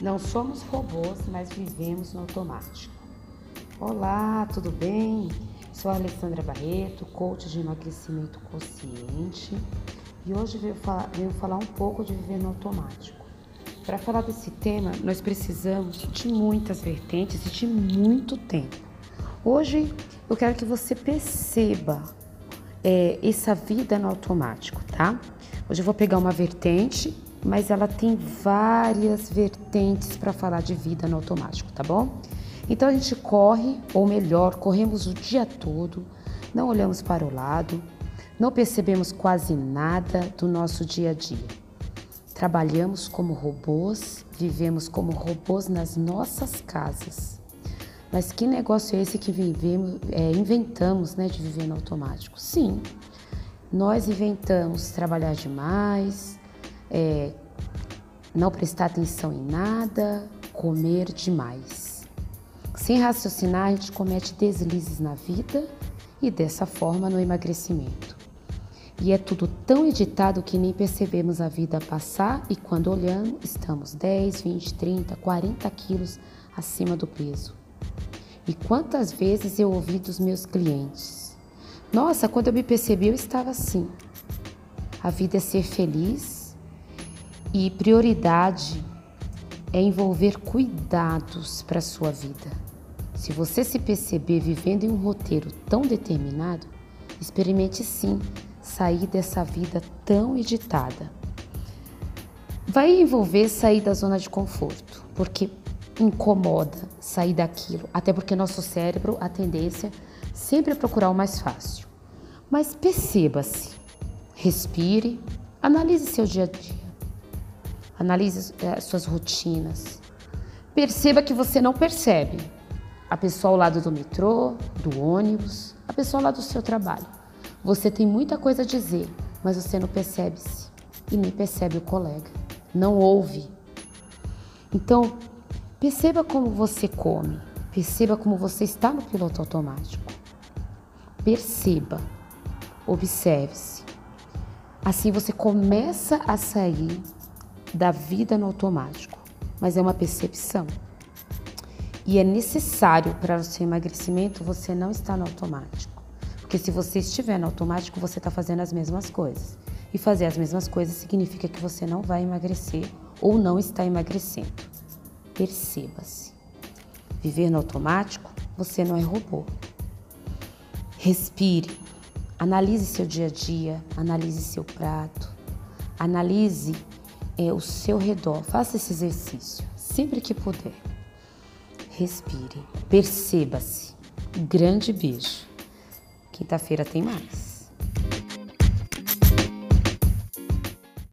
Não somos robôs, mas vivemos no automático. Olá, tudo bem? Sou a Alessandra Barreto, coach de emagrecimento consciente e hoje venho falar, venho falar um pouco de viver no automático. Para falar desse tema, nós precisamos de muitas vertentes e de muito tempo. Hoje eu quero que você perceba é, essa vida no automático, tá? Hoje eu vou pegar uma vertente mas ela tem várias vertentes para falar de vida no automático, tá bom? Então a gente corre, ou melhor, corremos o dia todo, não olhamos para o lado, não percebemos quase nada do nosso dia a dia. Trabalhamos como robôs, vivemos como robôs nas nossas casas. Mas que negócio é esse que vivemos, é, inventamos né, de viver no automático? Sim, nós inventamos trabalhar demais, é, não prestar atenção em nada, comer demais. Sem raciocinar, a gente comete deslizes na vida e dessa forma no emagrecimento. E é tudo tão editado que nem percebemos a vida passar e quando olhamos, estamos 10, 20, 30, 40 quilos acima do peso. E quantas vezes eu ouvi dos meus clientes: Nossa, quando eu me percebi, eu estava assim. A vida é ser feliz e prioridade é envolver cuidados para a sua vida. Se você se perceber vivendo em um roteiro tão determinado, experimente sim sair dessa vida tão editada. Vai envolver sair da zona de conforto, porque incomoda sair daquilo, até porque nosso cérebro, a tendência sempre é procurar o mais fácil. Mas perceba-se, respire, analise seu dia a dia. Analise as eh, suas rotinas. Perceba que você não percebe a pessoa ao lado do metrô, do ônibus, a pessoa lá do seu trabalho. Você tem muita coisa a dizer, mas você não percebe-se e nem percebe o colega. Não ouve. Então, perceba como você come. Perceba como você está no piloto automático. Perceba. Observe-se. Assim você começa a sair da vida no automático, mas é uma percepção. E é necessário para o seu emagrecimento você não estar no automático. Porque se você estiver no automático, você está fazendo as mesmas coisas. E fazer as mesmas coisas significa que você não vai emagrecer ou não está emagrecendo. Perceba-se. Viver no automático, você não é robô. Respire. Analise seu dia a dia, analise seu prato, analise é o seu redor. Faça esse exercício sempre que puder. Respire, perceba-se. Grande beijo. Quinta-feira tem mais.